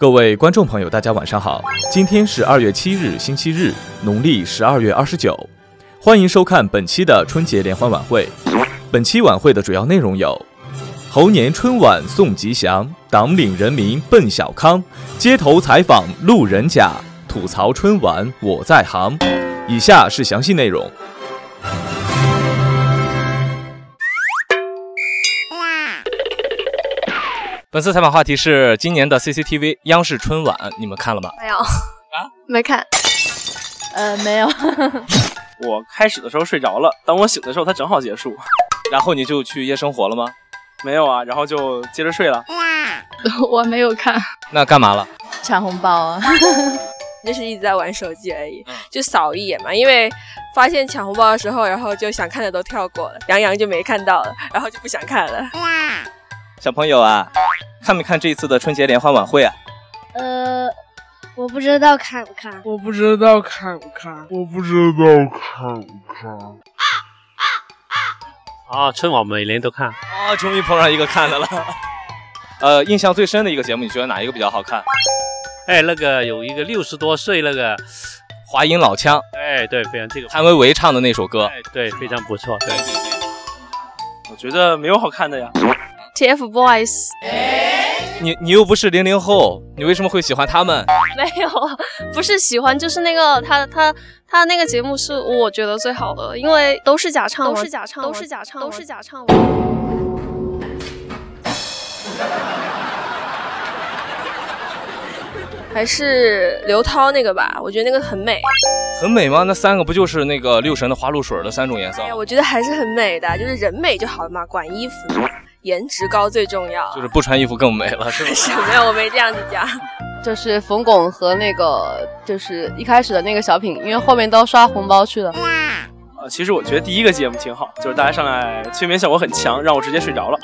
各位观众朋友，大家晚上好。今天是二月七日，星期日，农历十二月二十九。欢迎收看本期的春节联欢晚会。本期晚会的主要内容有：猴年春晚送吉祥，党领人民奔小康。街头采访路人甲，吐槽春晚我在行。以下是详细内容。本次采访话题是今年的 CCTV 央视春晚，你们看了吗？没有啊，没看。呃，没有。我开始的时候睡着了，等我醒的时候，它正好结束。然后你就去夜生活了吗？没有啊，然后就接着睡了。哇，我没有看。那干嘛了？抢红包啊！那是一直在玩手机而已，就扫一眼嘛。因为发现抢红包的时候，然后就想看的都跳过了，杨洋就没看到了，然后就不想看了。小朋友啊，看没看这一次的春节联欢晚会啊？呃，我不知道看不看。我不知道看不看。我不知道看不看。啊啊啊！啊，春晚每年都看。啊，终于碰上一个看的了。呃，印象最深的一个节目，你觉得哪一个比较好看？哎，那个有一个六十多岁那个华阴老腔。哎，对，非常这个谭维维唱的那首歌。哎，对，非常不错。对对对。我觉得没有好看的呀。TFBOYS，你你又不是零零后，你为什么会喜欢他们？没有，不是喜欢，就是那个他他他那个节目是我觉得最好的，因为都是假唱都是假唱，都是假唱，都是假唱。还是刘涛那个吧，我觉得那个很美。很美吗？那三个不就是那个六神的花露水的三种颜色？哎呀，我觉得还是很美的，就是人美就好了嘛，管衣服。颜值高最重要，就是不穿衣服更美了，是吗？是没有，我没这样子讲，就是冯巩和那个，就是一开始的那个小品，因为后面都刷红包去了。呃，其实我觉得第一个节目挺好，就是大家上来催眠效果很强，让我直接睡着了。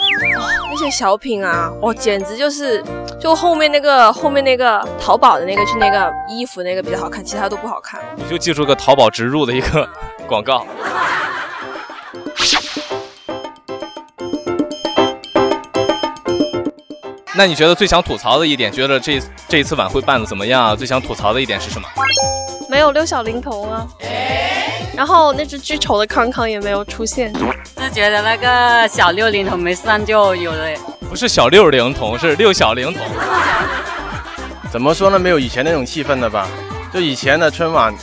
那些小品啊，我简直就是，就后面那个后面那个淘宝的那个去那个衣服那个比较好看，其他都不好看你就记住个淘宝植入的一个广告。那你觉得最想吐槽的一点，觉得这这一次晚会办的怎么样啊？最想吐槽的一点是什么？没有六小龄童啊，然后那只巨丑的康康也没有出现，是觉得那个小六龄童没上就有了。不是小六龄童，是六小龄童。怎么说呢？没有以前那种气氛了吧？就以前的春晚，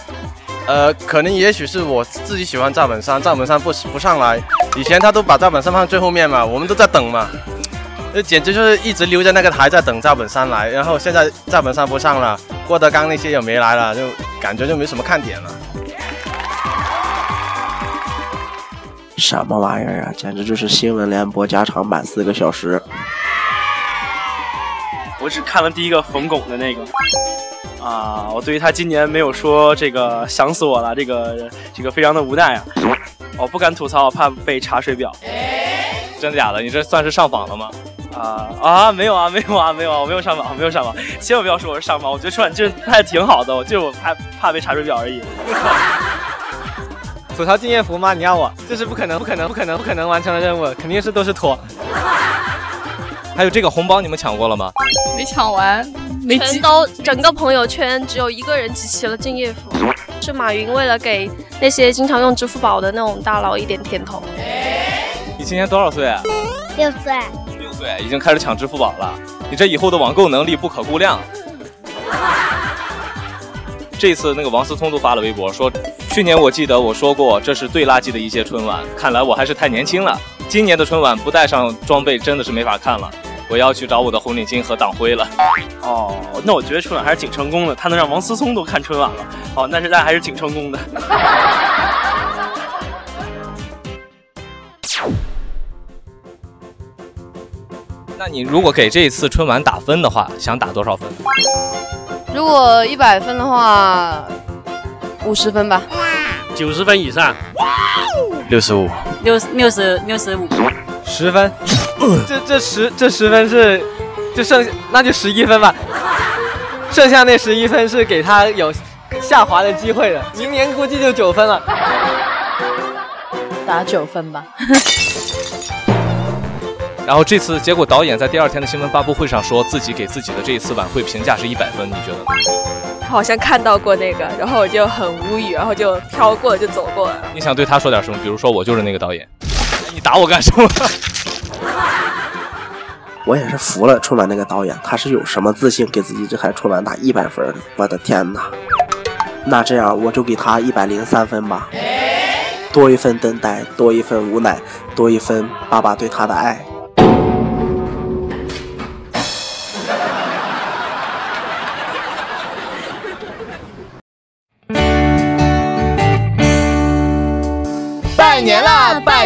呃，可能也许是我自己喜欢赵本山，赵本山不不上来，以前他都把赵本山放最后面嘛，我们都在等嘛。这简直就是一直留在那个台在等赵本山来，然后现在赵本山不上了，郭德纲那些也没来了，就感觉就没什么看点了。什么玩意儿啊！简直就是新闻联播加长版四个小时。我只看了第一个冯巩的那个。啊，我对于他今年没有说这个想死我了，这个这个非常的无奈啊。我不敢吐槽，我怕被查水表。真的假的？你这算是上访了吗？啊啊没有啊没有啊没有啊我没有上榜没有上榜千万不要说我是上榜，我觉得春晚就是拍的挺好的，就是我怕怕被查水表而已。吐槽敬业福吗？你要我？这是不可能不可能不可能不可能完成的任务，肯定是都是托。还有这个红包你们抢过了吗？没抢完，全都整个朋友圈只有一个人集齐了敬业福，是马云为了给那些经常用支付宝的那种大佬一点甜头。你今年多少岁啊？六岁。对，已经开始抢支付宝了。你这以后的网购能力不可估量。这次那个王思聪都发了微博说，去年我记得我说过这是最垃圾的一届春晚，看来我还是太年轻了。今年的春晚不带上装备真的是没法看了，我要去找我的红领巾和党徽了。哦，那我觉得春晚还是挺成功的，他能让王思聪都看春晚了。好，那是那还是挺成功的。那你如果给这一次春晚打分的话，想打多少分？如果一百分的话，五十分吧。九十分以上，六十五，六六十六十五，十分。这这十这十分是，就剩那就十一分吧。剩下那十一分是给他有下滑的机会的，明年估计就九分了。打九分吧。然后这次结果，导演在第二天的新闻发布会上说自己给自己的这一次晚会评价是一百分，你觉得呢？好像看到过那个，然后我就很无语，然后就飘过就走过了。你想对他说点什么？比如说我就是那个导演，你打我干什么？我也是服了春晚那个导演，他是有什么自信给自己这台春晚打一百分的？我的天哪！那这样我就给他一百零三分吧，多一份等待，多一份无奈，多一份爸爸对他的爱。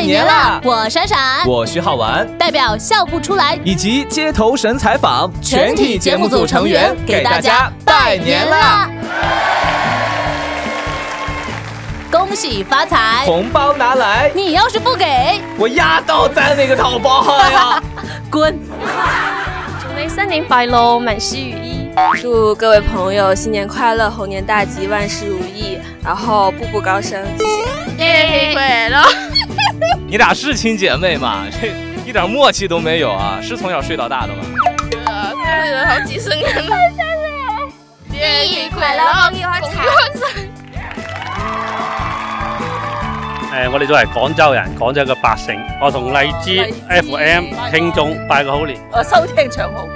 年了！我闪闪，我徐浩文，代表笑不出来，以及街头神采访全体节目组成员，给大家拜年了！恭喜发财，红包拿来！你要是不给我压倒在那个淘宝号呀，滚！祝备新年白龙满事雨衣，祝各位朋友新年快乐，猴年大吉，万事如意，然后步步高升，谢谢！谢谢皮皮 你俩是亲姐妹吗？这一点默契都没有啊！是从小睡到大的吗？对啊，睡了好几十年了。生 日快乐，共欢声。诶，我哋作为广州人，广州嘅百姓，我同荔枝 FM 听众拜个好年。我收听长虹。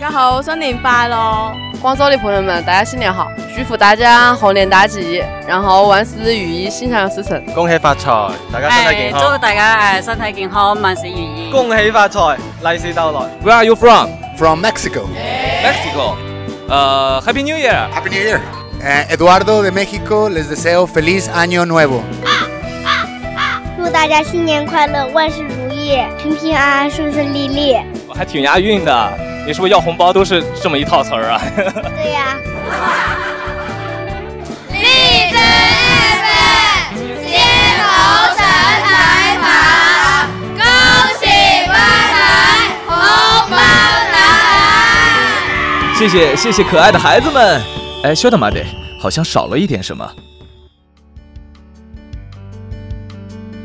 家好，新年快乐！广州的朋友们，大家新年好！祝福大家猴年大吉，然后万事如意，心想事成。恭喜发财，大家身体健康。祝大家诶身体健康，万事如意。恭喜发财，来势到来。Where are you from? From Mexico. Mexico. Uh, Happy New Year. Happy New Year. Eduardo de m é x i c o les deseo feliz año nuevo. 祝大家新年快乐，万事如意，平平安安，顺顺利利。我还挺押韵的。你是不是要红包都是这么一套词儿啊？对呀。立正，立正，金头绳踩板，恭喜发财，红包拿来！谢谢谢谢，可爱的孩子们。哎，晓得妈得，好像少了一点什么。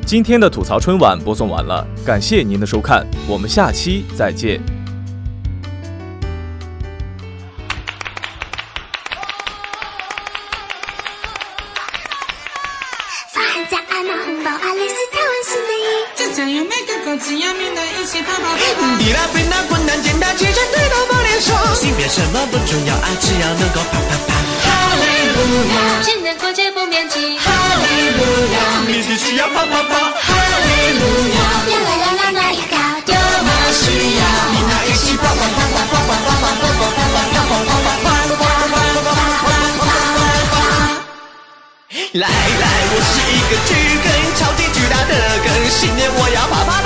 今天的吐槽春晚播送完了，感谢您的收看，我们下期再见。你那啪那困难简单，齐心对倒暴连山。性别什么不重要啊，只要能够啪啪啪。哈利路亚，新年过节不眠夜。哈利路亚，你只需要啪啪啪。哈利路亚，来来来啦闹一闹，有你那一起啪啪啪来来，我是一个巨根，超级巨大的根，新年我要啪啪。